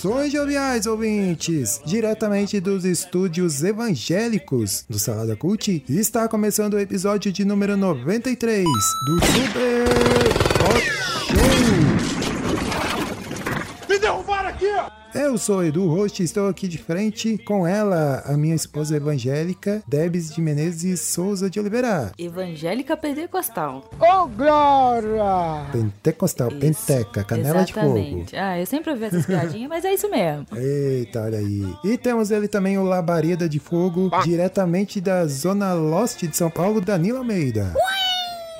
Saudações joviais ouvintes! Diretamente dos estúdios evangélicos do Salada Cult, está começando o episódio de número 93 do Super Hot Show! Me derrubaram aqui, ó! Eu sou o Edu Host e estou aqui de frente com ela, a minha esposa evangélica, Debs de Menezes Souza de Oliveira. Evangélica Pentecostal. Ô, Glória! Pentecostal, penteca, canela de fogo. Exatamente. Ah, eu sempre ouvi essas piadinhas, mas é isso mesmo. Eita, olha aí. E temos ele também, o Labareda de Fogo, diretamente da Zona Lost de São Paulo, Danilo Almeida.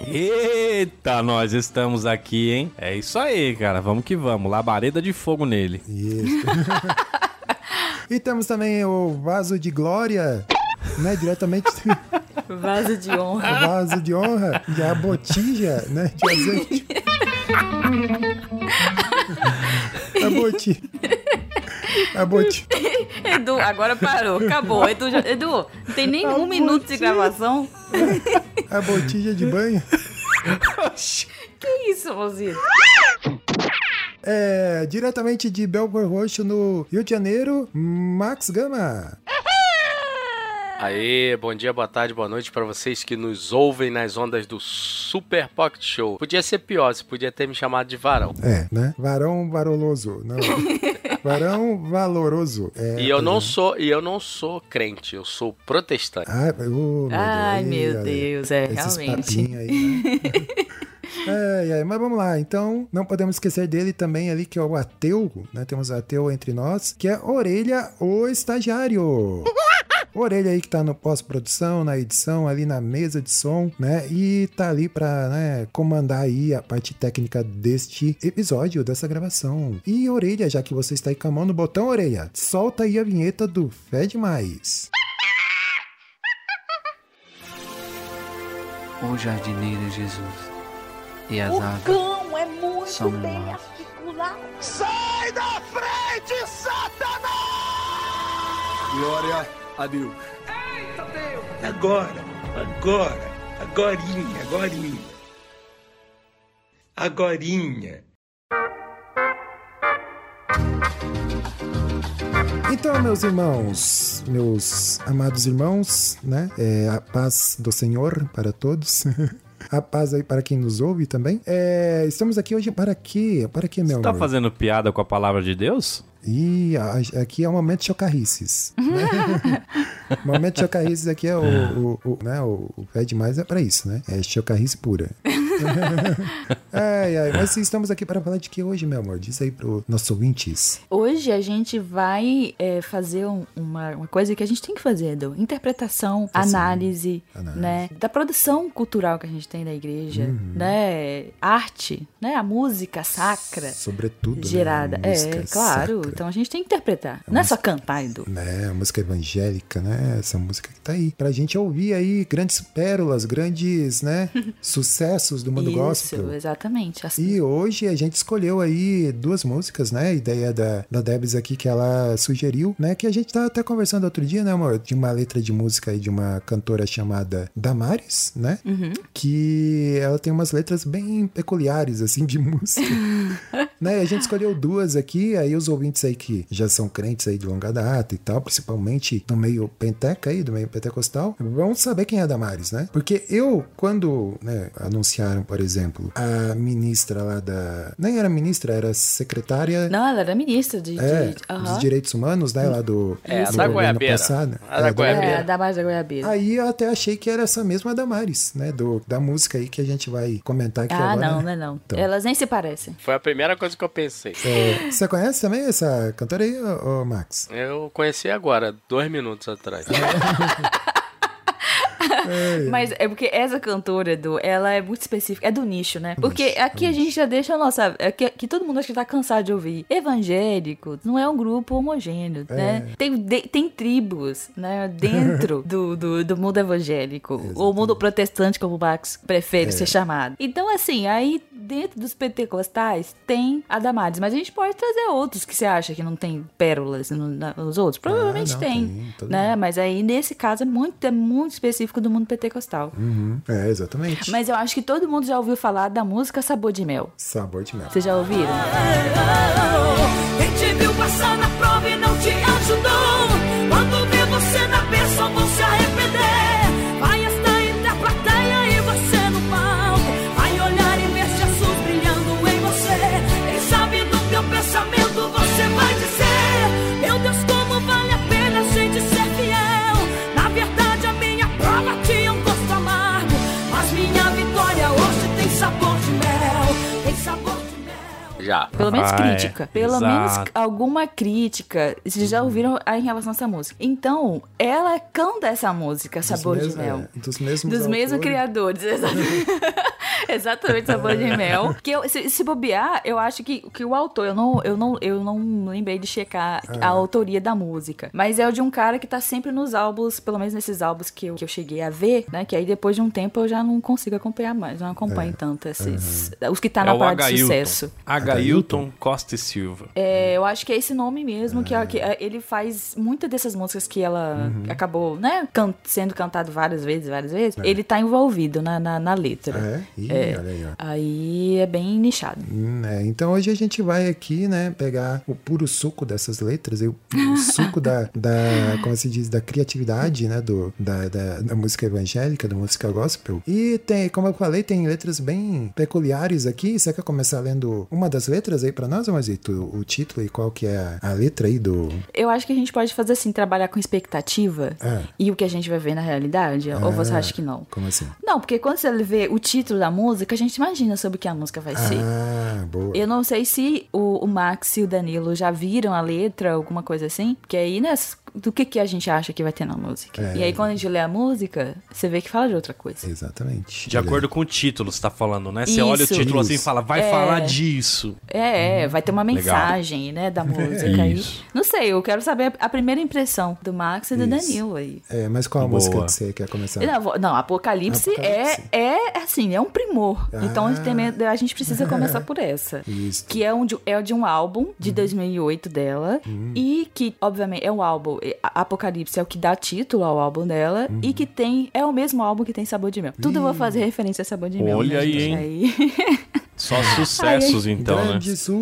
Eita, nós estamos aqui, hein? É isso aí, cara. Vamos que vamos. Labareda de fogo nele. Isso. e temos também o Vaso de Glória, né? Diretamente Vaso de honra. Vaso de Honra, e a botija, né? De azeite. a botija. A botija. Edu, agora parou, acabou. Edu, já- Edu não tem nem um minuto de gravação. A botija de banho. Que isso, mozinho? É, diretamente de Belfort Roxo, no Rio de Janeiro, Max Gama. Aê, bom dia, boa tarde, boa noite pra vocês que nos ouvem nas ondas do Super Pocket Show. Podia ser pior, você podia ter me chamado de varão. É, né? Varão varoloso. Não. Varão valoroso. É, E eu não é. sou, e eu não sou crente, eu sou protestante. Ah, oh, meu Ai, Deus, meu Deus, é, esses realmente. aí, né? Ai, ai, mas vamos lá, então não podemos esquecer dele também ali, que é o ateu, né? Temos o ateu entre nós, que é Orelha, o estagiário. Orelha aí que tá no pós-produção, na edição, ali na mesa de som, né? E tá ali pra, né, comandar aí a parte técnica deste episódio, dessa gravação. E Orelha, já que você está aí com a mão no botão, Orelha, solta aí a vinheta do Fé Demais. O jardineiro Jesus e as O águas cão é muito Somos bem nós. articulado. Sai da frente, Satanás! Glória a Deus. Agora, agora, agorinha, agorinha. Agorinha. Então, meus irmãos, meus amados irmãos, né? É, a paz do Senhor para todos. A paz aí para quem nos ouve também. É, estamos aqui hoje para quê? Para quê, meu Você tá amor? fazendo piada com a palavra de Deus? E aqui é o momento de chocarrices. Né? o momento de chocarrices aqui é o, o, o, né, o, o pé demais é para isso, né? É chocarrice pura. ai, ai, mas estamos aqui para falar de que hoje, meu amor? Diz aí pro nossos ouvintes. Hoje a gente vai é, fazer um- uma, uma coisa que a gente tem que fazer, Edu. Interpretação, análise, análise. né? Da produção cultural que a gente tem da igreja, né? Arte, né? A música sacra. Sobretudo, né, gerada. música é, claro. sacra. Então a gente tem que interpretar. Não é só cantar, Edu. né, a música evangélica, né, essa música que tá aí, pra gente ouvir aí grandes pérolas, grandes, né, sucessos do mundo Isso, gospel. exatamente. As- E hoje a gente escolheu aí duas músicas, né? A ideia da, da Debs aqui que ela sugeriu, né? Que a gente tá até conversando outro dia, né, amor? De uma letra de música aí de uma cantora chamada Damares, né? Que ela tem umas letras bem peculiares, assim, de música. né? A gente escolheu duas aqui, aí os ouvintes aí que já são crentes aí de longa data e tal, principalmente no meio penteca aí, do meio pentecostal, vão saber quem é a Damares, né? Porque eu, quando né, anunciaram, por exemplo, a ministra lá da... Nem era ministra, era secretária... Não, ela era ministra de. de- É, aham. dos direitos humanos, né? Lá do, É, a do da Goiabeira. passado. A da É, Goiabeira. É, da mais da Goiabeira. Aí eu até achei que era essa mesma Damares, né? Do, da música aí que a gente vai comentar aqui ah, agora. não, né? não é não. Então. Elas nem se parecem. Foi a primeira coisa que eu pensei. É, você conhece também essa cantora aí, ô, ô, Max? Eu conheci agora, dois minutos atrás. Mas é porque essa cantora, do, ela é muito específica, é do nicho, né? Porque aqui a gente já deixa a nossa. É que, que todo mundo acho que tá cansado de ouvir. Evangélico não é um grupo homogêneo, né? Tem, de- tem tribos, né? Dentro do, do, do mundo evangélico. Ou mundo protestante, como o Max prefere ser chamado. Então, assim, aí dentro dos pentecostais tem a Damares, mas a gente pode trazer outros que você acha que não tem pérolas nos outros. Provavelmente não, tem, tem, né? Mas aí nesse caso é muito, é muito específico do mundo pentecostal. Uhum. É, exatamente. Mas eu acho que todo mundo já ouviu falar da música Sabor de Mel. Sabor de mel. Vocês já ouviram? Quem te viu passar na prova e não te ajudou Já. Pelo menos Ah, é. crítica. Pelo Exato. menos alguma crítica. Vocês já ouviram a- em relação a essa música. Então, ela canta essa música, Sabor Dos de mes- Mel. é, dos mesmos Dos mesmos criadores, exatamente. Exatamente, sabor de mel. Que eu, se, se bobear, eu acho que, que o autor, eu não, eu, não, eu não lembrei de checar Ah. a autoria da música. Mas é o de um cara que tá sempre nos álbuns, pelo menos nesses álbuns que eu, que eu cheguei a ver, né? Que aí depois de um tempo eu já não consigo acompanhar mais, não acompanho tanto esses. Os que tá na é o parte de sucesso. Agailton Costa e Silva. É, eu acho que é esse nome mesmo, que, é- que é- ele faz muitas dessas músicas que ela acabou, né, can- sendo cantado várias vezes, várias vezes. Ele tá envolvido na, na, na letra. É? Ih, É. olha aí, ó. Aí é bem nichado. Hum, é, então hoje a gente vai aqui, né, pegar o puro suco dessas letras, e o, o suco da, da, como se diz, da criatividade, né, do, da, da, da música evangélica, da música gospel. E tem, como eu falei, tem letras bem peculiares aqui. Você quer começar lendo uma das letras aí pra nós, Amazito? O título e qual que é a, a letra aí do... Eu acho que a gente pode fazer assim, trabalhar com expectativa Ah. e o que a gente vai ver na realidade. Ou você Ah, acha que não? Como assim? Não, porque quando você vê o título da música, a gente imagina sobre o que a música vai ser. Ah, boa. Eu não sei se o, o Max e o Danilo já viram a letra, alguma coisa assim. Porque aí, né, do que, que a gente acha que vai ter na música. É. E aí, quando a gente lê a música, você vê que fala de outra coisa. Exatamente. De acordo com o título, você tá falando, né? Você olha o Isso. título assim e Isso. fala, vai É. falar disso. É, é, vai ter uma Legal. mensagem, né, da música aí. Isso. Não sei, eu quero saber a primeira impressão do Max e do Isso. Danilo aí. É, mas qual a Boa. música que você quer começar? Não, não, Apocalipse, Apocalipse. É, é assim, é um primor. Então a gente, tem- Ah. a gente precisa começar por essa. Isso. Que é, um de, é de um álbum de 2008 dela. E que, obviamente, é um álbum. Apocalipse é o que dá título ao álbum dela. E que tem. É o mesmo álbum que tem Sabor de Mel. Tudo eu vou fazer referência a Sabor de Mel. Olha né, aí, gente? hein? Aí- Só sucessos, então, né? Sucesso.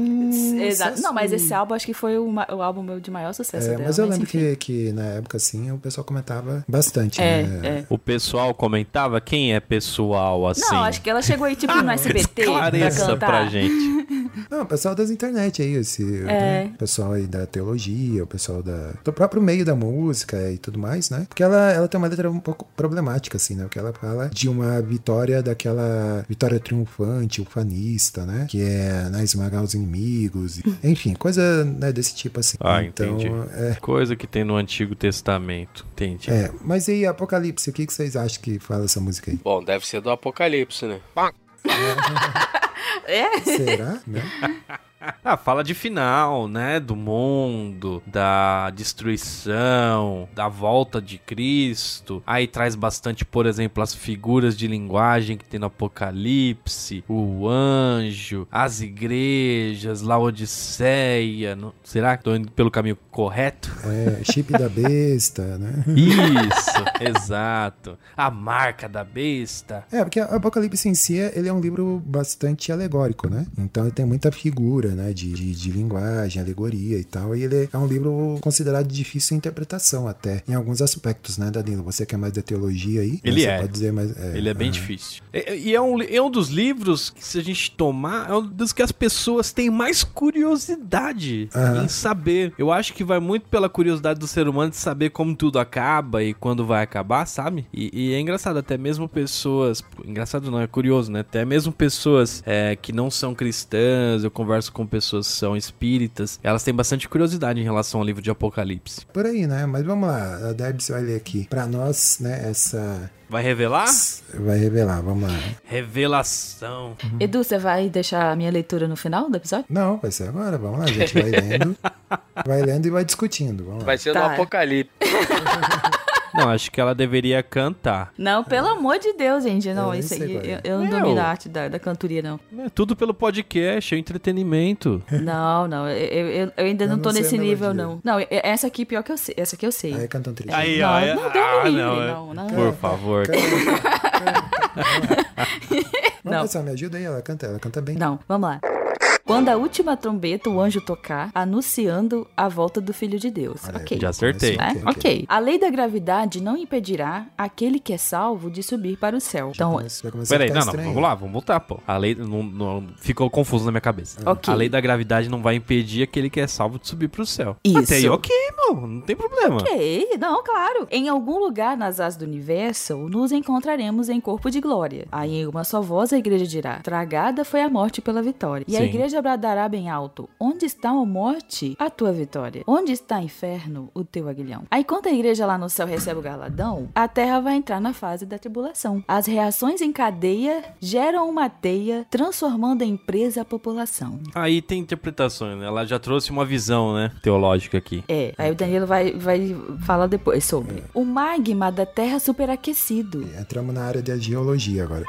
Exato. Não, mas esse álbum acho que foi o, o álbum meu de maior sucesso É, dela. mas eu lembro enfim. que, que na época, assim, o pessoal comentava bastante, É, né? é. O pessoal comentava quem é pessoal assim? Não, acho que ela chegou aí, tipo, no SBT pra Esclareça cantar. pra gente. Não, o pessoal das internet aí, esse É. né, o pessoal aí da teologia, o pessoal da, do próprio meio da música e tudo mais, né? Porque ela, ela tem uma letra um pouco problemática, assim, né? Porque ela fala de uma vitória daquela vitória triunfante, né? Que é né, esmagar os inimigos, e- enfim, coisa né, desse tipo assim. Ah, então, entendi. é, Coisa que tem no Antigo Testamento. Entendi. é, mas e aí, Apocalipse, o que, que vocês acham que fala essa música aí? Bom, deve ser do Apocalipse, né? É? Será? né? Ah, fala de final, né? Do mundo, da destruição, da volta de Cristo. Aí traz bastante, por exemplo, as figuras de linguagem que tem no Apocalipse, o anjo, as igrejas, Laodiceia. não- Será que tô indo pelo caminho correto? É, chip da besta, né? Isso, exato. A marca da besta. É, porque o Apocalipse em si, ele é um livro bastante alegórico, né? Então ele tem muita figura, né? De, de, de linguagem, alegoria e tal. E ele é um livro considerado de difícil interpretação até, em alguns aspectos, né, Danilo? Você que é mais da teologia aí, Ele é. pode dizer mais... Ele é bem ah, difícil. E, e é, um, é um dos livros que, se a gente tomar, é um dos que as pessoas têm mais curiosidade em saber. Eu acho que vai muito pela curiosidade do ser humano de saber como tudo acaba e quando vai acabar, sabe? E, e é engraçado, até mesmo pessoas. Engraçado não, é curioso, né? Até mesmo pessoas é, que não são cristãs, eu converso com pessoas que são espíritas, elas têm bastante curiosidade em relação ao livro de Apocalipse. Por aí, né? Mas vamos lá, a Debs vai ler aqui. Pra nós, né, essa. Vai revelar? Vai revelar, vamos lá. Revelação. Edu, você vai deixar a minha leitura no final do episódio? Não, vai ser agora, vamos lá, a gente vai lendo. vai lendo e vai discutindo. Vamos lá. Vai ser no Tá. Apocalipse. Não, acho que ela deveria cantar. Não, pelo amor de Deus, gente. Não, Eu isso aí. qual é. Eu, eu não Meu. domino a arte da, da cantoria, não. É tudo pelo podcast, é entretenimento. Não, não. Eu, eu- eu ainda Eu não não tô nesse nível, não. Não, essa aqui pior que eu sei. Essa aqui eu sei. Aí canta um trecho. Aí, Não, ó. não, é- Deus me ah, livre, não, é- não, não. Por favor. Não. Não, pessoal, me ajuda aí, ela canta, ela canta bem. Não, vamos lá. Quando a última trombeta o anjo tocar, anunciando a volta do Filho de Deus. Aí, ok. Já acertei. Né? Ok. A lei da gravidade não impedirá aquele que é salvo de subir para o céu. Já Então, a Peraí, não, não, estranho. vamos lá, vamos voltar, pô. A lei não, não- ficou confuso na minha cabeça. Ok. A lei da gravidade não vai impedir aquele que é salvo de subir pro céu. Isso. Até aí, ok, mano, não tem problema. Ok, não, claro. Em algum lugar nas asas do universo, nos encontraremos em corpo de glória. Aí, em uma só voz, a igreja dirá: Tragada foi a morte pela vitória. E a Sim. Igreja bradará bem alto: Onde está, a morte, a tua vitória? Onde está, inferno, o teu aguilhão? Aí, enquanto a igreja lá no céu recebe o galadão, a terra vai entrar na fase da tribulação. As reações em cadeia geram uma teia, transformando em presa a população. Aí tem interpretações, né? Ela já trouxe uma visão, né, teológica aqui. É, aí o Danilo vai, vai falar depois sobre o magma da Terra superaquecido. Entramos na área da geologia agora.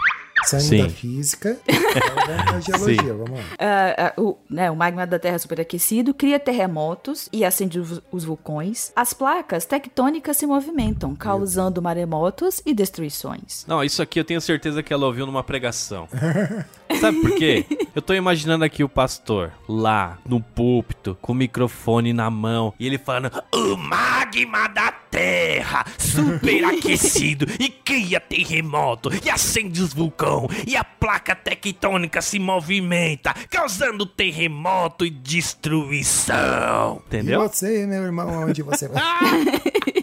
Saindo Sim. da física, vamos na geologia, vamos lá. Ah, ah, o, né, o magma da Terra superaquecido cria terremotos e acende os, os vulcões. As placas tectônicas se movimentam, causando maremotos e destruições. Não, isso aqui eu tenho certeza que ela ouviu numa pregação. Sabe por quê? Eu tô imaginando aqui o pastor lá no púlpito com o microfone na mão e ele falando: O magma da terra, superaquecido e cria terremoto e acende os vulcões e a placa tectônica se movimenta, causando terremoto e destruição. Entendeu? E você, meu irmão, onde você vai?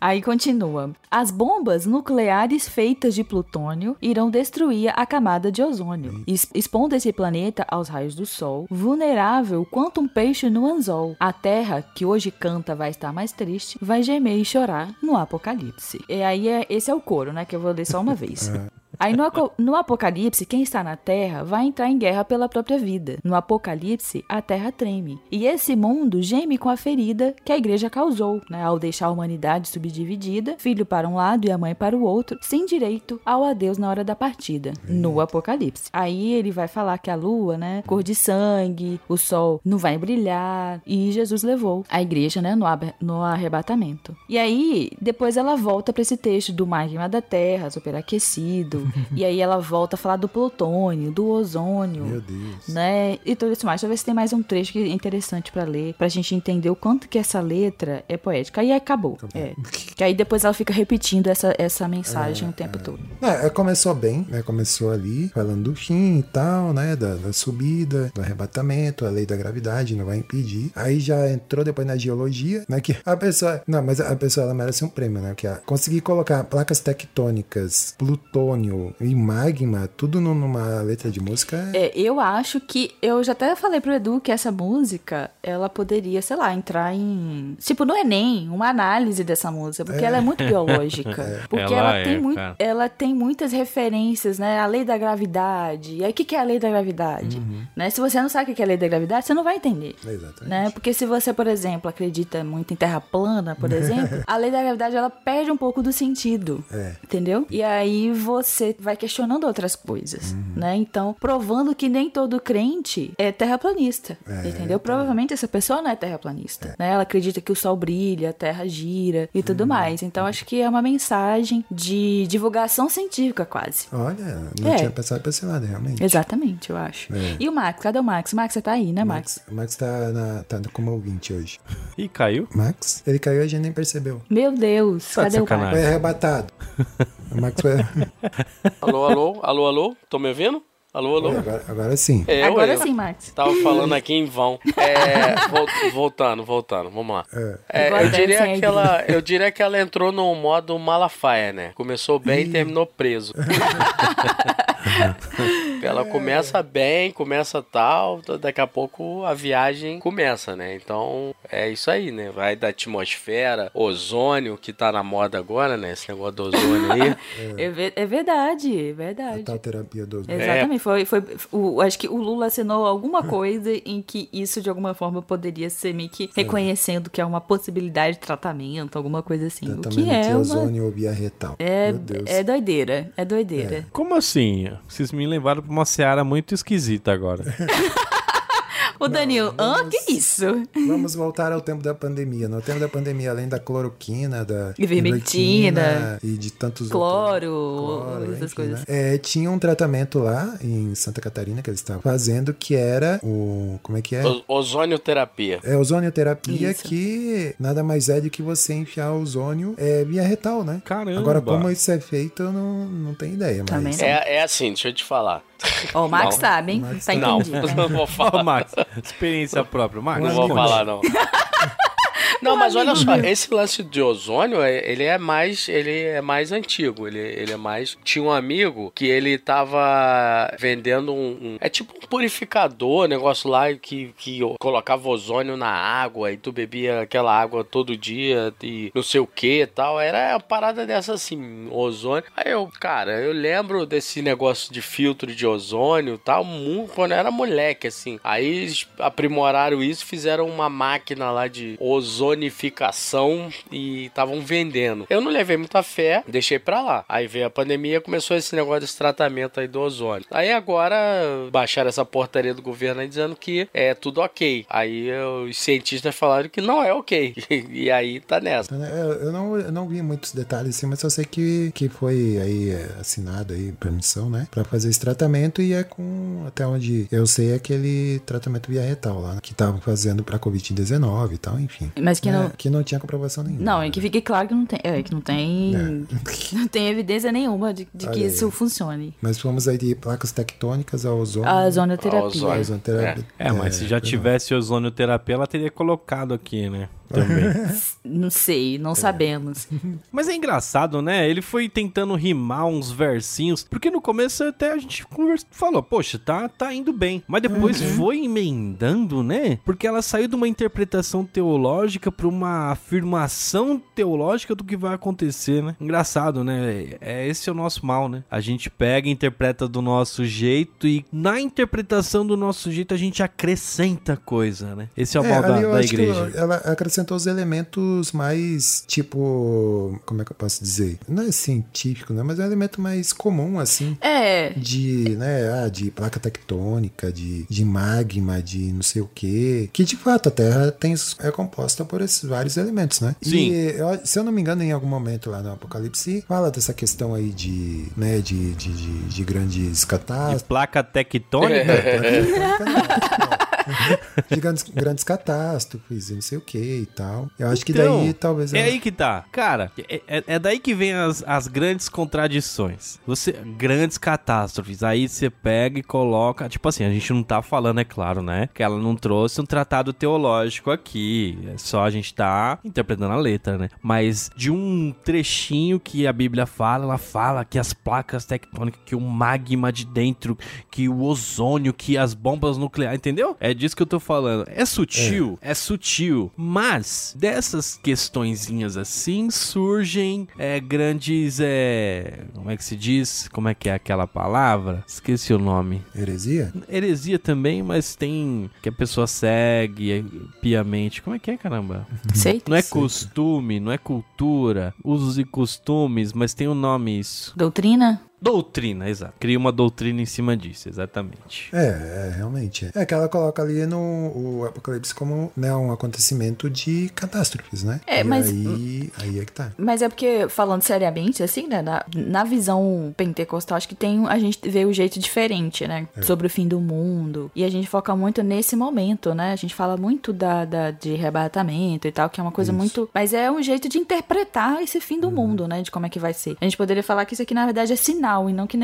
Aí continua. As bombas nucleares feitas de plutônio irão destruir a camada de ozônio, expondo esse planeta aos raios do Sol, vulnerável quanto um peixe no anzol. A Terra, que hoje canta vai estar mais triste, vai gemer e chorar no Apocalipse. E aí é, esse é o coro, né? Que eu vou ler só uma vez. Aí no, no Apocalipse, quem está na Terra vai entrar em guerra pela própria vida. No Apocalipse, a Terra treme. E esse mundo geme com a ferida que a igreja causou, né? Ao deixar a humanidade subdividida, filho para um lado e a mãe para o outro, sem direito ao adeus na hora da partida. No Apocalipse. Aí ele vai falar que a lua, né? Cor de sangue, o sol não vai brilhar. E Jesus levou a igreja, né? No, no arrebatamento. E aí, depois ela volta para esse texto do magma da Terra, superaquecido. E aí ela volta a falar do plutônio, do ozônio Meu Deus. né? E tudo isso mais. Se tem mais um trecho que é interessante pra ler, pra gente entender o quanto que essa letra é poética. Aí acabou. É. Que aí depois ela fica repetindo essa, essa mensagem o tempo todo. É, começou bem, né? Começou ali falando do fim e tal, né? Da, da subida, do arrebatamento, a lei da gravidade não vai impedir. Aí já entrou depois na geologia, né? Que a pessoa. Não, mas a pessoa ela merece um prêmio, né? Que a, conseguir colocar placas tectônicas, plutônio e magma, tudo num- numa letra de música. É, É, eu acho que. Eu já até falei pro Edu que essa música, ela poderia, sei lá, entrar em. Tipo, no Enem, uma análise dessa música. Porque ela é muito biológica. Porque Ela ela, tem é, muito, ela tem muitas referências, né? A lei da gravidade. E aí, o que, que é a lei da gravidade? Né? Se você não sabe o que é a lei da gravidade, você não vai entender. exatamente. Né? Porque se você, por exemplo, acredita muito em terra plana, por exemplo, a lei da gravidade ela perde um pouco do sentido. É. Entendeu? E aí você vai questionando outras coisas, Uhum. né? Então, provando que nem todo crente é terraplanista, entendeu? Provavelmente essa pessoa não é terraplanista, né? Ela acredita que o sol brilha, a terra gira e Uhum. tudo mais. Então, acho que é uma mensagem de divulgação científica quase. Olha, não É. tinha pensado pra esse lado, realmente. Exatamente, eu acho. É. E o Max? Cadê o Max? Max, você tá aí, né, Max? Max, Max tá, na, tá como ouvinte hoje. Ih, caiu? Max, ele caiu e a gente nem percebeu. Meu Deus, Tá de cadê o. Max? Foi arrebatado. O Max foi. Alô, alô, alô, alô? Tô me ouvindo? Alô, alô? Agora, agora sim. É, eu, Agora eu. sim, Max. Tava falando aqui em vão. É, vol- voltando, voltando, vamos lá. É, Agora eu, diria que ela, eu diria que ela entrou no modo Malafaia, né? Começou bem e terminou preso. Ela começa bem, começa tal, daqui a pouco a viagem começa, né? Então é isso aí, né? Vai da atmosfera, ozônio, que tá na moda agora, né? Esse negócio do ozônio aí. É, ve- é verdade, é verdade. A terapia do ozônio. Exatamente, foi, foi o, acho que o Lula assinou alguma coisa em que isso de alguma forma poderia ser meio que reconhecendo que é uma possibilidade de tratamento, alguma coisa assim. O que Tratamento é de uma ozônio ou via retal. é, Meu Deus. é doideira, é doideira. Como assim? Vocês me levaram pra uma seara muito esquisita agora. O Danilo, ah, que isso? Vamos voltar ao tempo da pandemia. No tempo da pandemia, além da cloroquina, da Ivermectina, e de tantos Cloro, outros- essas enfim, coisas. né? É, tinha um tratamento lá em Santa Catarina que eles estavam fazendo que era o como é que é? O- Ozônio terapia. É ozonioterapia Isso. que nada mais é do que você enfiar ozônio é, via retal, né? Caramba. Agora, como isso é feito, eu não, não tenho ideia, mas... Também. É, é assim, deixa eu te falar. Ó, o Max Não. sabe, hein? Max tá Não, entendido. não vou Ó, falar. Max, experiência própria. Max, Não vou falar, não. Não, mas olha só, esse lance de ozônio, é- ele é mais, ele é mais antigo, ele, ele é mais... Tinha um amigo que ele tava vendendo um... um- é tipo um purificador, negócio lá que, que colocava ozônio na água e tu bebia aquela água todo dia e não sei o que e tal. Era uma parada dessa assim, ozônio. Aí eu, cara, eu lembro desse negócio de filtro de ozônio e tal, mu- quando eu era moleque, assim. Aí aprimoraram isso, fizeram uma máquina lá de ozonificação e estavam vendendo. Eu não levei muita fé, deixei pra lá. Aí veio a pandemia, começou esse negócio desse tratamento aí do ozônio. Aí agora baixaram essa portaria do governo aí dizendo que é tudo ok. Aí os cientistas falaram que não é ok. e aí tá nessa. É, Eu não, eu não vi muitos detalhes assim, mas eu sei que, que foi aí é, assinado aí permissão, né, Pra fazer esse tratamento e é com até onde eu sei é aquele tratamento via retal lá, que estavam fazendo pra covid-19 e tal, enfim. Mas que É, não. que não tinha comprovação nenhuma. Não, é que fique claro que não tem. É, que não tem. Não tem evidência nenhuma de, de que isso funcione. Mas fomos aí de placas tectônicas ao ozônio. A zonoterapia. A ozônio. a ozonoterapia. É, mas se já tivesse ozonioterapia, ela teria colocado aqui, né? Também. Não sei, não sabemos. Mas é engraçado, né? Ele foi tentando rimar uns versinhos, porque no começo até a gente conversa, falou, poxa, tá, tá indo bem. Mas depois foi emendando, né? Porque ela saiu de uma interpretação teológica pra uma afirmação teológica do que vai acontecer, né? Engraçado, né? É esse é o nosso mal, né? A gente pega e interpreta do nosso jeito e na interpretação do nosso jeito a gente acrescenta coisa, né? Esse é o mal da, da igreja. ela acrescentou os elementos mais, tipo, como é que eu posso dizer? Não é científico, né? Mas é um elemento mais comum, assim. É. De, né, ah, de placa tectônica, de, de magma, de não sei o quê. Que de fato a Terra tem, é composta por esses vários elementos, né? Sim. E eu- se eu não me engano, em algum momento lá no Apocalipse, fala dessa questão aí de, né, de, de, de, de grandes De catástrofes. placa tectônica? de grandes, grandes catástrofes e não sei o que e tal. Eu acho que Então, daí talvez. É ela- aí que tá. Cara, é, é- é daí que vem as, as grandes contradições. Você, grandes catástrofes. Aí você pega e coloca. Tipo assim, a gente não tá falando, é claro, né? Que ela não trouxe um tratado teológico aqui. É só a gente tá interpretando a letra, né? Mas de um trechinho que a Bíblia fala, ela fala que as placas tectônicas, que o magma de dentro, que o ozônio, que as bombas nucleares, entendeu? É disso que eu tô falando. É sutil, é, sutil, mas dessas questõezinhas assim surgem é, grandes, é, como é que se diz? Como é que é aquela palavra? Esqueci o nome. Heresia? Heresia também, mas tem que a pessoa segue é, piamente. Como é que é, caramba? Sei. Não é costume, não é cultura, usos e costumes, mas tem um nome isso. Doutrina? Doutrina, exato. Cria uma doutrina em cima disso, exatamente. É, é, realmente. É que ela coloca ali no o Apocalipse como né, um acontecimento de catástrofes, né? É, E mas- Aí, aí é que tá. Mas é porque, falando seriamente, assim, né? Na, na visão pentecostal, acho que tem. A gente vê o jeito diferente, né? Sobre o fim do mundo. E a gente foca muito nesse momento, né? A gente fala muito da, da- de arrebatamento e tal, que é uma coisa muito. Mas é um jeito de interpretar esse fim do mundo, né? De como é que vai ser. A gente poderia falar que isso aqui, na verdade, é sinal final e não que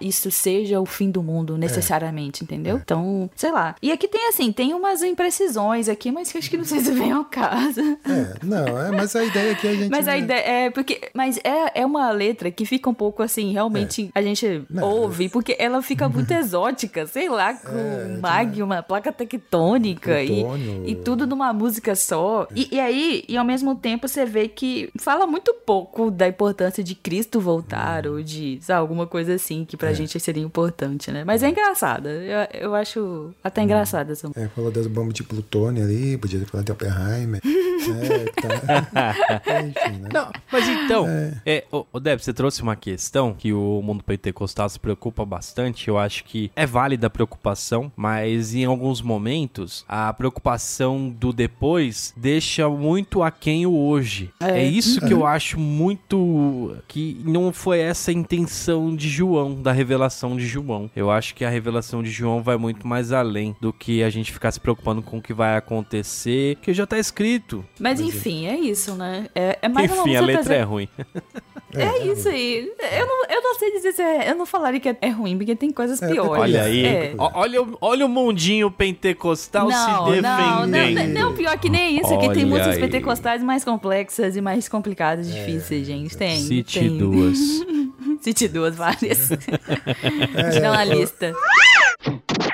isso seja o fim do mundo necessariamente, entendeu? Então, sei lá. E aqui tem assim, tem umas imprecisões aqui, mas que acho que não sei se vem ao caso. É, não, é, mas a ideia aqui a gente. Mas a né, ideia é porque, mas é, é uma letra que fica um pouco assim, realmente a gente Não, ouve porque ela fica muito exótica, sei lá, com magma, placa tectônica e, e tudo numa música só. E, e aí, e ao mesmo tempo você vê que fala muito pouco da importância de Cristo voltar ou de, sabe, alguma coisa assim que pra gente seria importante, né? Mas é engraçada. Eu, eu acho até engraçada essa É, falou das bombas de plutônio ali, podia ter falado de Oppenheimer. é, tá. Enfim, né? Não, mas então, é, ô, ô, Deb, você trouxe uma questão que o mundo pentecostal se preocupa bastante. Eu acho que é válida a preocupação, mas em alguns momentos a preocupação do depois deixa muito aquém o hoje. É, isso que eu acho muito. que não foi essa a intenção de João, da revelação de João. Eu acho que a revelação de João vai muito mais além do que a gente ficar se preocupando com o que vai acontecer, que já tá escrito. Mas enfim, é isso, né? É, é mais Enfim, a letra é trazendo- ruim. É isso aí. Eu não, eu não sei dizer se é. Eu não falaria que é, é ruim, porque tem coisas É, piores. Olha aí, É. Olha, o- olha o mundinho pentecostal se Não, não, defendendo. não, não, pior que nem isso. Aqui tem músicas aí. pentecostais mais complexas e mais complicadas, difíceis, gente. Tem. Cite tem. duas. Cite duas, várias. É, dá uma lista.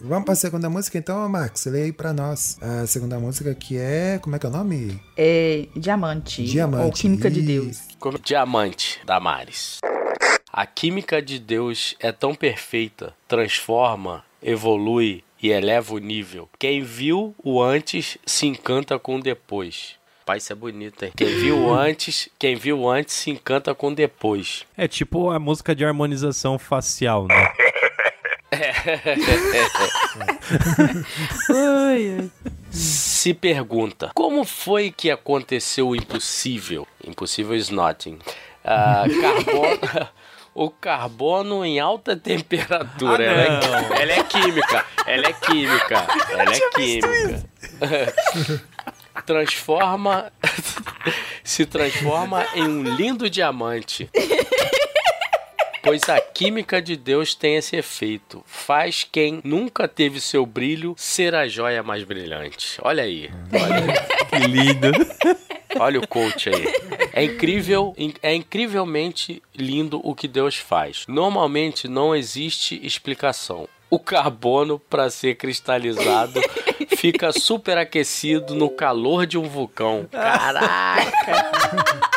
Vamos pra segunda música então, Max. Lê aí pra nós. A segunda música que é. Como é que é o nome? É Diamante. Diamante. Ou Química de Deus. Como- Diamante, Damares. A química de Deus é tão perfeita, transforma, evolui e eleva o nível. Quem viu o antes se encanta com o depois. Pai, isso é bonito, hein? Quem viu o antes, quem viu o antes se encanta com o depois. É tipo a música de harmonização facial, né? Ai, ai. Se pergunta, como foi que aconteceu o impossível? Impossível is nothing. Ah, carbono, o carbono em alta temperatura. Ah, ela, é, não. ela é química. Ela é química. Ela é química. Transforma. se transforma em um lindo diamante. Pois a química de Deus tem esse efeito. Faz quem nunca teve seu brilho ser a joia mais brilhante. Olha aí. Olha aí. Que lindo. Olha o coach aí. É incrível, é incrivelmente lindo o que Deus faz. Normalmente não existe explicação. O carbono, para ser cristalizado, fica superaquecido no calor de um vulcão. Caraca!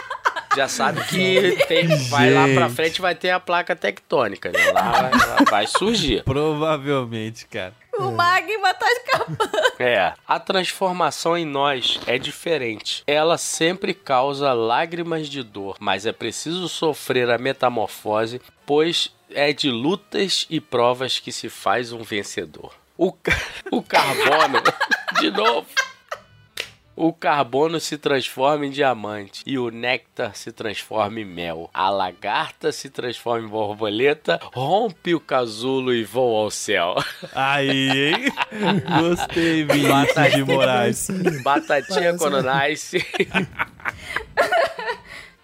Já sabe que tem, vai lá pra frente vai ter a placa tectônica, né? Lá vai, vai surgir. Provavelmente, cara. O magma tá escapando. É, a transformação em nós é diferente. Ela sempre causa lágrimas de dor, mas é preciso sofrer a metamorfose, pois é de lutas e provas que se faz um vencedor. O, o carbono, de novo. O carbono se transforma em diamante e o néctar se transforma em mel. A lagarta se transforma em borboleta, rompe o casulo e voa ao céu. Aí, hein? Gostei, Vinícius de Moraes. Batatinha quando nasce.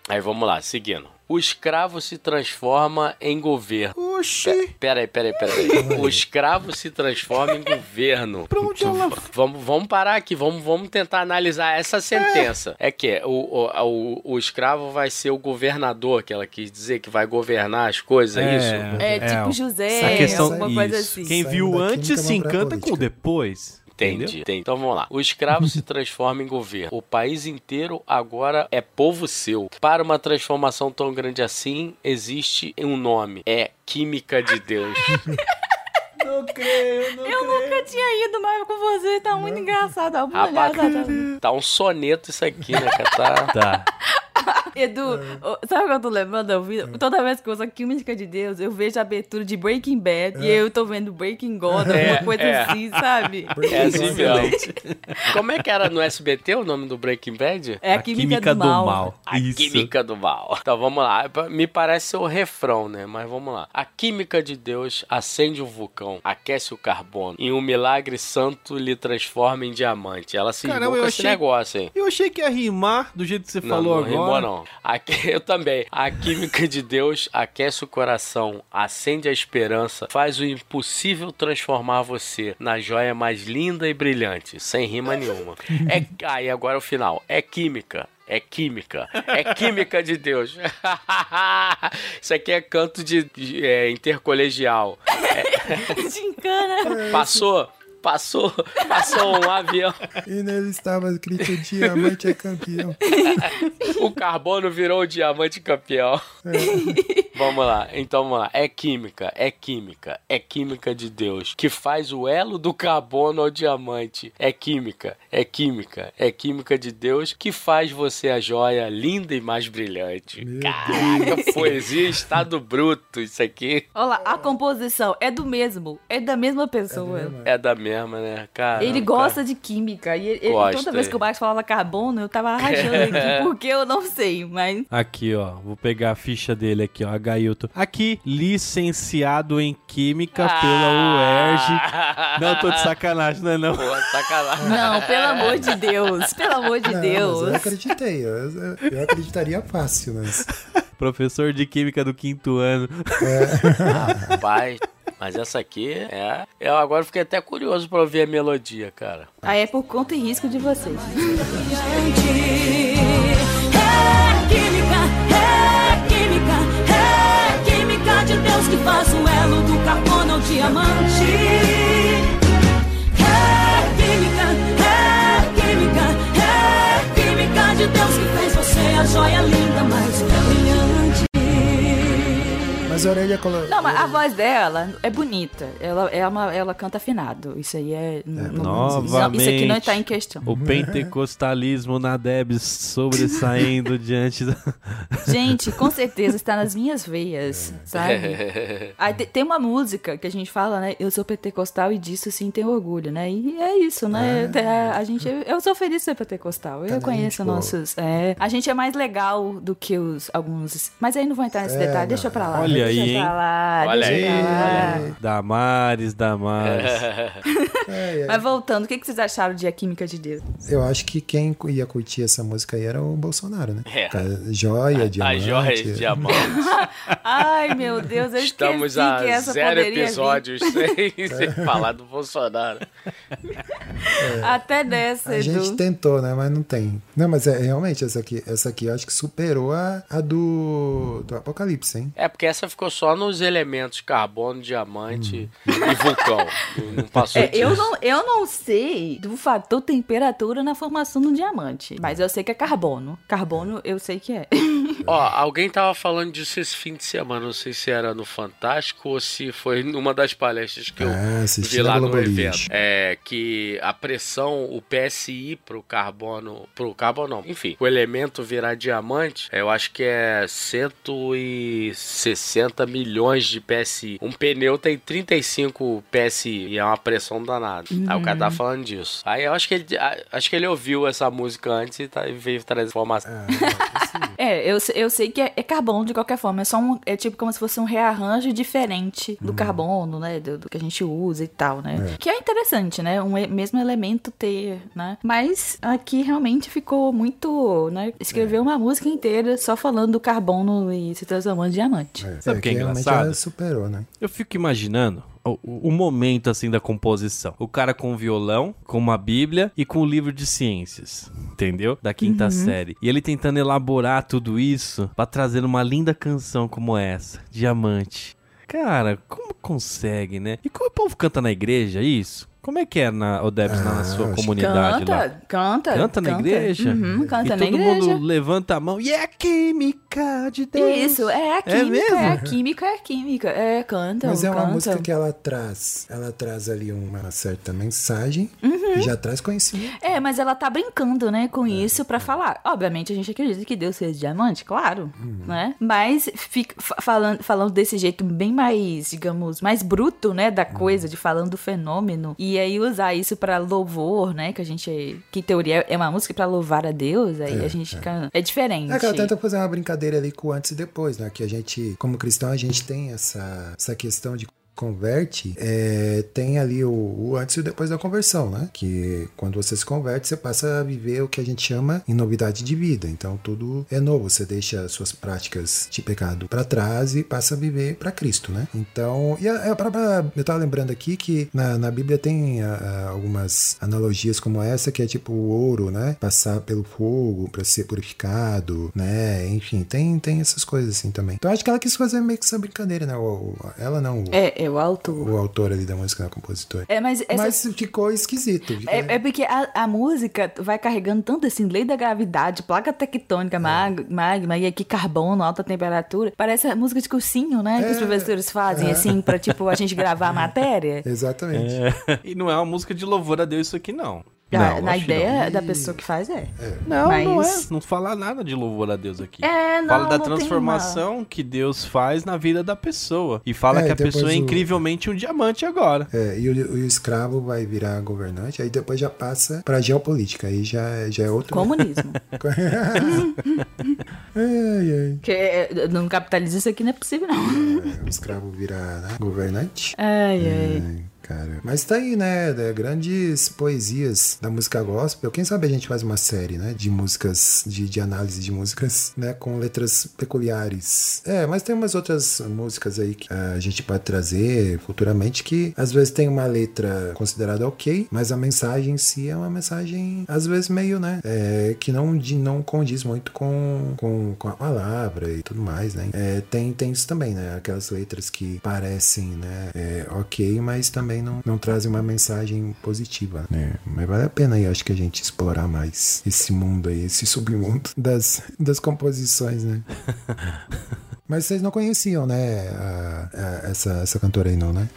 Aí vamos lá, seguindo. O escravo se transforma em governo. Oxi. Peraí, peraí, peraí. O escravo se transforma em governo. Pra onde ela Vamos, vamos parar aqui, vamos, vamos tentar analisar essa sentença. É, que o, o, o, o escravo vai ser o governador, que ela quis dizer que vai governar as coisas, é, isso? É, tipo ó. José, questão, alguma coisa isso. assim. Quem viu antes se encanta com depois. Entendi, Entendeu? entendi. Então vamos lá. O escravo se transforma em governo. O país inteiro agora é povo seu. Para uma transformação tão grande assim, existe um nome. É química de Deus. Não creio, não Eu nunca tinha ido mais com você, tá muito engraçado. Muito Rapaz, tá um soneto isso aqui, né? cara? Tá... Tá. Edu, ô, sabe o que eu tô lembrando? Eu vi- Toda vez que eu uso a química de Deus, eu vejo a abertura de Breaking Bad e eu tô vendo Breaking God, alguma É, coisa é. assim, sabe? É assim mesmo. Como é que era no SBT o nome do Breaking Bad? É a, química, do, mal. A Isso. química do mal. Então vamos lá. Me parece ser o refrão, né? Mas vamos lá. A química de Deus acende um vulcão, aquece o carbono. E um milagre santo lhe transforma em diamante. Ela se Caramba, eu com esse achei- negócio, hein? Eu achei que ia rimar do jeito que você Não, falou não agora. rimou, não. Aqui, eu também. A química de Deus aquece o coração, acende a esperança, faz o impossível transformar você na joia mais linda e brilhante, sem rima nenhuma. É, aí agora o final. É química. É química. É química de Deus. Isso aqui é canto de, de, é, intercolegial. Gincana. Passou? Passou, passou um avião. E nele estava escrito diamante é campeão. O carbono virou o diamante campeão. Vamos lá, então vamos lá. É química, é química, é química de Deus que faz o elo do carbono ao diamante. É química, é química, é química de Deus que faz você a joia linda e mais brilhante. Caraca, poesia estado bruto isso aqui. Olha lá, a composição é do mesmo, é da mesma pessoa. É da mesma, né, cara? Ele gosta de química. E ele- Gosta, toda vez é. que o Max falava carbono, eu tava rachando aqui, porque eu não sei, mas. Aqui, ó. Vou pegar a ficha dele aqui, ó. Gailton. Aqui, licenciado em Química pela UERJ. Não, tô de sacanagem, não é não? Pô, sacanagem. Não, pelo amor de Deus, pelo amor de Não, Deus. Mas eu acreditei. Eu, eu- eu acreditaria fácil, mas. Professor de Química do quinto ano. Rapaz, mas essa aqui é. Eu agora fiquei até curioso pra ouvir a melodia, cara. Aí é por conta e risco de vocês. É química, é química, é química de Deus que faz o elo do carbono ao diamante. É química, é química, é química de Deus que fez você a joia linda, Mas a orelha colo... Não, mas a voz dela é bonita. Ela, é uma, ela canta afinado. Isso aí é. não- não- Novamente. Isso aqui não está em questão. O pentecostalismo na Debs sobressaindo diante da... Gente, com certeza está nas minhas veias, sabe? Aí te- tem uma música que a gente fala, né? Eu sou pentecostal e disso sim tenho orgulho, né? E é isso, né? A, a gente, eu sou feliz de ser pentecostal. Eu Tá, conheço tipo- nossos. é, a gente é mais legal do que os alguns. Mas aí não vou entrar nesse É, detalhe, não. deixa pra lá. Olha aí, hein? lá, Olha deixa aí. Damares, Damares. É, é. Mas voltando, o que vocês acharam de A Química de Deus? Eu acho que quem ia curtir essa música aí era o Bolsonaro, né? É. Cara, Joia, A diamante. joia de diamante. Ai, meu Deus, eu Estamos esqueci a que essa zero poderia vir. episódios sem, sem falar do Bolsonaro. Até dessa, A gente Edu. tentou, né? Mas não tem. Não, mas é realmente essa aqui, essa aqui eu acho que superou a, a do, do Apocalipse, hein? É, porque essa ficou só nos elementos carbono, diamante e vulcão. Não- passou É, eu, não, eu não sei do fator temperatura na formação do diamante, mas eu sei que é carbono. Carbono eu sei que é. Ó, alguém tava falando disso esse fim de semana, não sei se era no Fantástico ou se foi numa das palestras que eu Ah, vi lá no evento. É que a pressão, o PSI pro carbono, pro carbono não, enfim, o elemento virar diamante, eu acho que é 160 milhões de PSI. Um pneu tem 35 PSI e é uma pressão danada. Aí o cara tá falando disso. Aí eu acho que ele, acho que ele ouviu essa música antes e, tá, e veio trazer informação. É, eu, se- eu sei que é, é carbono de qualquer forma. É só um. É tipo como se fosse um rearranjo diferente do carbono, né? Do, do que a gente usa e tal, né? Que é interessante, né? Um mesmo elemento ter, né? Mas aqui realmente ficou muito, né? Escreveu uma música inteira só falando do carbono e se transformando em diamante. Sabe o que é realmente engraçado? ela superou, né? Eu fico imaginando o, o momento assim da composição. O cara com o violão, com uma bíblia e com o livro de ciências, entendeu? Da quinta série. E ele tentando elaborar tudo isso pra trazer uma linda canção como essa, Diamante. Cara, como consegue, né? E como o povo canta na igreja isso? Como é que é na Odebs, na Ah, sua acho que comunidade lá? Canta, canta. Canta na igreja? Uhum, canta e na todo igreja. mundo levanta a mão e é a química de Deus. Isso, é a química, mesmo? é, a química, é a química. É, canta, Mas é uma canta. música que ela traz. Ela traz ali uma certa mensagem Uhum. e já traz conhecimento. É, mas ela tá brincando, né, com isso pra falar. Obviamente a gente acredita que Deus fez diamante, claro, né? Mas fica, fa- falando, falando desse jeito bem mais, digamos, mais bruto, né, da coisa, de falando do fenômeno. E aí usar isso pra louvor, né, que a gente, que em teoria é uma música pra louvar a Deus, aí a gente fica, é diferente. É que ela tenta fazer uma brincadeira ali com antes e depois, né? Que a gente, como cristão, a gente tem essa, essa questão de converte, é, tem ali o, o antes e o depois da conversão, né? Que quando você se converte, você passa a viver o que a gente chama em novidade de vida. Então tudo é novo. Você deixa suas práticas de pecado para trás e passa a viver para Cristo, né? Então, e a, a própria, eu tava lembrando aqui que na, na Bíblia tem a, a, algumas analogias como essa, que é tipo o ouro, né? Passar pelo fogo para ser purificado, né? Enfim, tem, tem essas coisas assim também. Então acho que ela quis fazer meio que essa brincadeira, né? Ela não, o, É, é o autor. o autor ali da música, né? o compositor. É, mas essa Mas ficou esquisito. ficou- É, é porque a, a música vai carregando tanto assim, lei da gravidade, placa É. tectônica, mag- magma, e aqui carbono, alta temperatura. Parece a música de cursinho, né? Que os É. professores fazem, assim, pra tipo a gente gravar a matéria. Exatamente. É. E não é uma música de louvor a Deus isso aqui, não. Não, na ideia não. da pessoa que faz é. Não, Mas- não é. Não fala nada de louvor a Deus aqui. É, não, fala da não transformação que Deus faz na vida da pessoa. E fala É, que a pessoa é o- incrivelmente um diamante agora. É, e, o, o escravo vai virar governante, aí depois já passa pra geopolítica, aí já, já é outro. Comunismo. ai, ai. que é, no capitalismo isso aqui não é possível, não. É, o escravo vira né, governante. Ai, ai. Ai, cara. Mas tá aí, né? né, Grandes poesias da música gospel. Quem sabe a gente faz uma série, né? De músicas, de, de análise de músicas, né? Com letras peculiares. É, mas tem umas outras músicas aí que ah, a gente pode trazer futuramente que às vezes tem uma letra considerada ok, mas a mensagem em si é uma mensagem, às vezes, meio, né? É, que não, de, não condiz muito com, com, com a palavra e tudo mais, né? É, tem, tem isso também, né? Aquelas letras que parecem, né? é, ok, mas também não, não trazem uma mensagem positiva, né? Mas vale a pena aí, acho que a gente explorar mais esse mundo aí, esse submundo das, das composições, né? Mas vocês não conheciam, né? a- a- essa, essa cantora aí, não, né?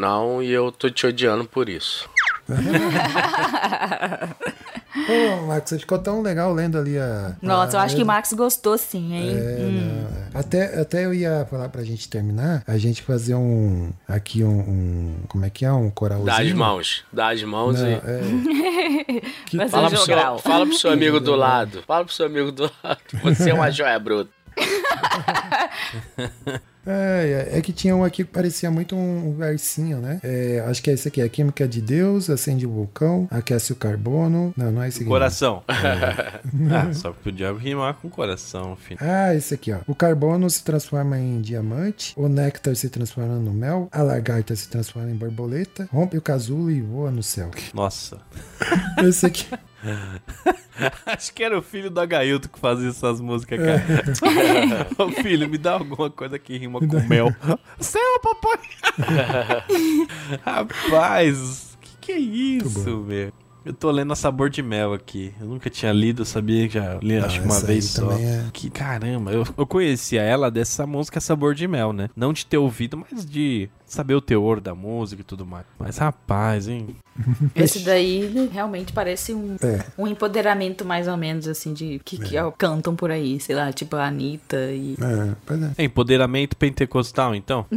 Não, e eu tô te odiando por isso. Pô, Max, você ficou tão legal lendo ali a. Nossa, eu a- acho que o Max gostou sim, hein? É, Hum. não, é. Até, até eu ia falar pra gente terminar, a gente fazer um. Aqui um. um- como é que é? Um coralzinho. Dá as mãos. Dá as mãos Não, e. é, que Fala pro, seu, fala pro seu amigo do lado. Fala pro seu amigo do lado. Você é uma joia bruta. é, é que tinha um aqui que parecia muito um, versinho, né? É, acho que é esse aqui: a química de Deus, acende o vulcão, aquece o carbono. Não, não é esse aqui. Coração. ah, só podia rimar com coração, filho. Ah, esse aqui, ó. O carbono se transforma em diamante, o néctar se transforma no mel, a lagarta se transforma em borboleta, rompe o casulo e voa no céu. Nossa. Esse aqui. Acho que era o filho do Agailton que fazia essas músicas, cara. Ô filho, me dá alguma coisa que rima com mel. Céu, papai! Rapaz, que que é isso, velho? Eu tô lendo a Sabor de Mel aqui. Eu nunca tinha lido, eu sabia que já li, acho que uma vez só. é- Que caramba, eu, eu conhecia ela dessa música Sabor de Mel, né? Não de ter ouvido, mas de saber o teor da música e tudo mais. Mas rapaz, hein? Esse daí realmente parece um, É. um empoderamento mais ou menos assim de que, que ó, cantam por aí, sei lá, tipo a Anitta e. É, pois é. É empoderamento pentecostal, então?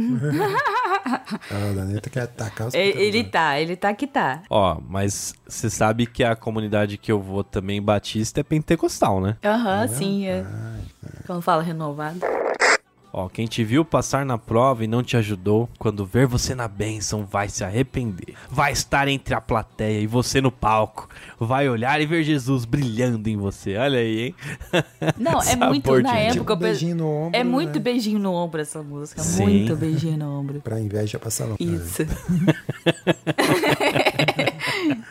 A Daneta quer atacar os É, Ele protagonistas. tá, ele tá que tá. Ó, mas você sabe que a comunidade que eu vou também, Batista, é pentecostal, né? Aham, sim. É. Quando fala renovado. Ó, quem te viu passar na prova e não te ajudou, quando ver você na bênção, vai se arrepender. Vai estar entre a plateia e você no palco. Vai olhar e ver Jesus brilhando em você. Olha aí, hein? Não, é muito na época. Tipo, beijinho no ombro, é muito né? beijinho no ombro essa música. Sim. Muito beijinho no ombro. Pra inveja passar longe. Isso.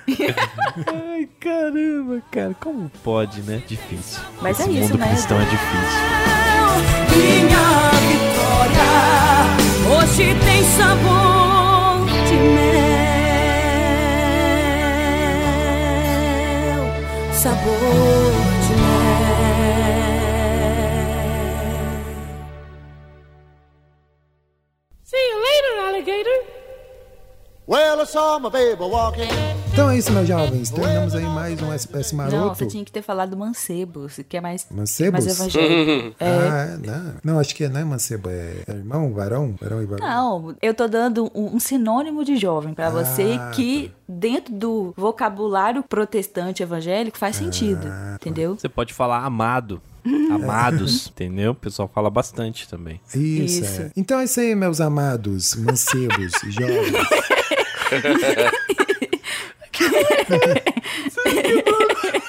Ai, caramba, cara. Como pode, né? Difícil. Mas Esse é isso, mundo né? cristão é difícil. Minha vitória hoje tem sabor de mel, sabor de mel. See you later, alligator. Well, I saw my baby walking. Então é isso, meus jovens. Terminamos aí mais um SPS Não, Maroto. você tinha que ter falado mancebo, você quer mais, Mancebos? mais evangélico. É. Ah, não. Não, acho que não é mancebo, é é irmão, varão, varão e varão. Não, eu tô dando um, um sinônimo de jovem pra você Ah, que dentro do vocabulário protestante evangélico faz sentido, Ah, entendeu? Você pode falar amado. Amados, entendeu? O pessoal fala bastante também. Isso, Isso. é. Então é isso aí, meus amados, mancebos, jovens.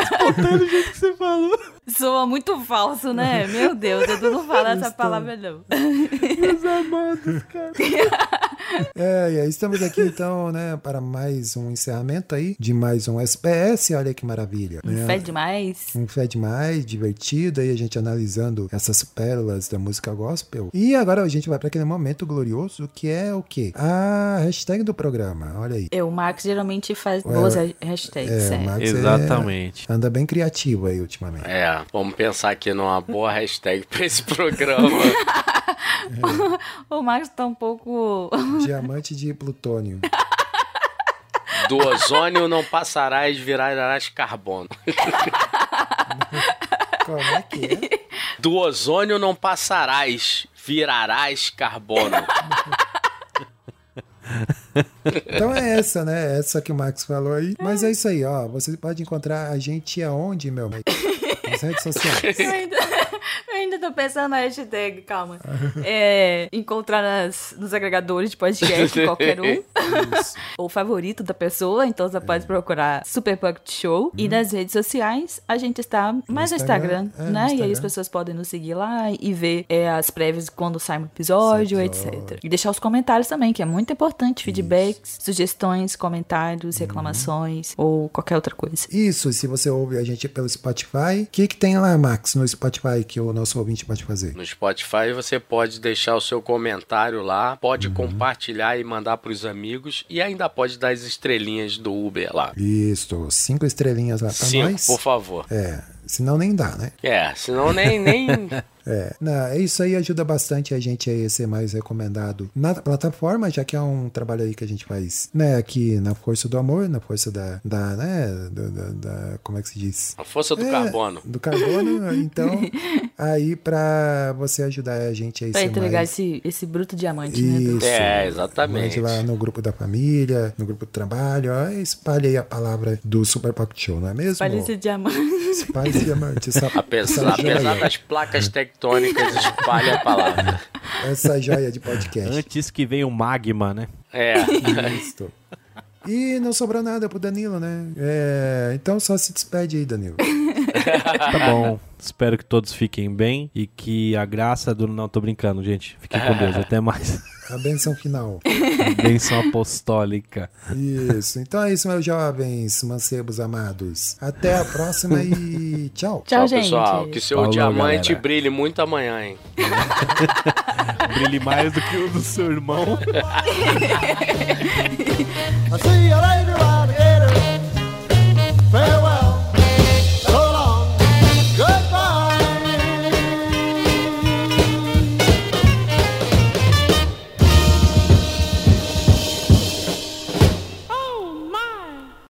Espontâneo o jeito que você falou. Soa muito falso, né? Meu Deus, eu não falar essa palavra, não. Meus amados, cara. É, e aí estamos aqui então, né, para mais um encerramento aí de mais um SPS. Olha que maravilha. né? Fé demais. Um fé demais, divertido aí, a gente analisando essas pérolas da música gospel. E agora a gente vai para aquele momento glorioso que é o quê? A hashtag do programa, olha aí. É, o Max geralmente faz Ué, boas hashtags, É, é. o Max é- Exatamente. anda bem criativo aí ultimamente. É, vamos pensar aqui numa boa hashtag pra esse programa. O Max tá um pouco... Diamante de plutônio. Do ozônio não passarás, virarás carbono. Como é que é? Do ozônio não passarás, virarás carbono. Então é essa, né? Essa que o Max falou aí. Mas é isso aí, ó. Você pode encontrar a gente aonde, meu? Nas redes sociais. Ainda tô pensando na hashtag, calma. É, encontrar nas, nos agregadores de podcast, qualquer um. o favorito da pessoa, então você pode procurar Super Pocket Show. E nas redes sociais, a gente está mais no Instagram, Instagram, é, no né? E aí Instagram. as pessoas podem nos seguir lá e ver é, as prévias quando sai um episódio, etc. E deixar os comentários também, que é muito importante. Feedbacks, sugestões, comentários, reclamações ou qualquer outra coisa. Isso, se você ouve a gente pelo Spotify, o que, que tem lá, Max, no Spotify que o nosso ouvinte pode fazer? No Spotify você pode deixar o seu comentário lá, pode compartilhar e mandar pros amigos e ainda pode dar as estrelinhas do Uber lá. Isso, cinco estrelinhas lá pra Cinco, nós. por favor. É, senão nem dá, né? É, senão nem, nem É, não, é isso aí ajuda bastante a gente a ser mais recomendado na plataforma, já que é um trabalho aí que a gente faz, né, aqui na força do amor, na força da, da né, do- da, da- como é que se diz? a força do É, carbono. Do carbono, então, aí pra você ajudar a gente a Pra entregar mais... esse, esse bruto diamante, né? Isso. É, exatamente. Lá no grupo da família, no grupo do trabalho, ó, espalhe aí a palavra do Super Pocket Show, não é mesmo? Espalha esse diamante. Espalhe esse diamante, essa, Apesar, essa apesar das placas tectônicas, espalha a palavra. essa joia de podcast. Antes que venha o magma, né? É. Isto. E não sobrou nada pro Danilo, né? É, então só se despede aí, Danilo. Tá bom. Espero que todos fiquem bem e que a graça do. Não, tô brincando, gente. Fiquem com Deus. Até mais. A benção final. Bênção apostólica. Isso. Então é isso, meus jovens mancebos amados. Até a próxima e tchau. Tchau, Tchau, gente. pessoal. Que seu Falou, diamante galera. brilhe muito amanhã, hein? Brilhe mais do que o do seu irmão. You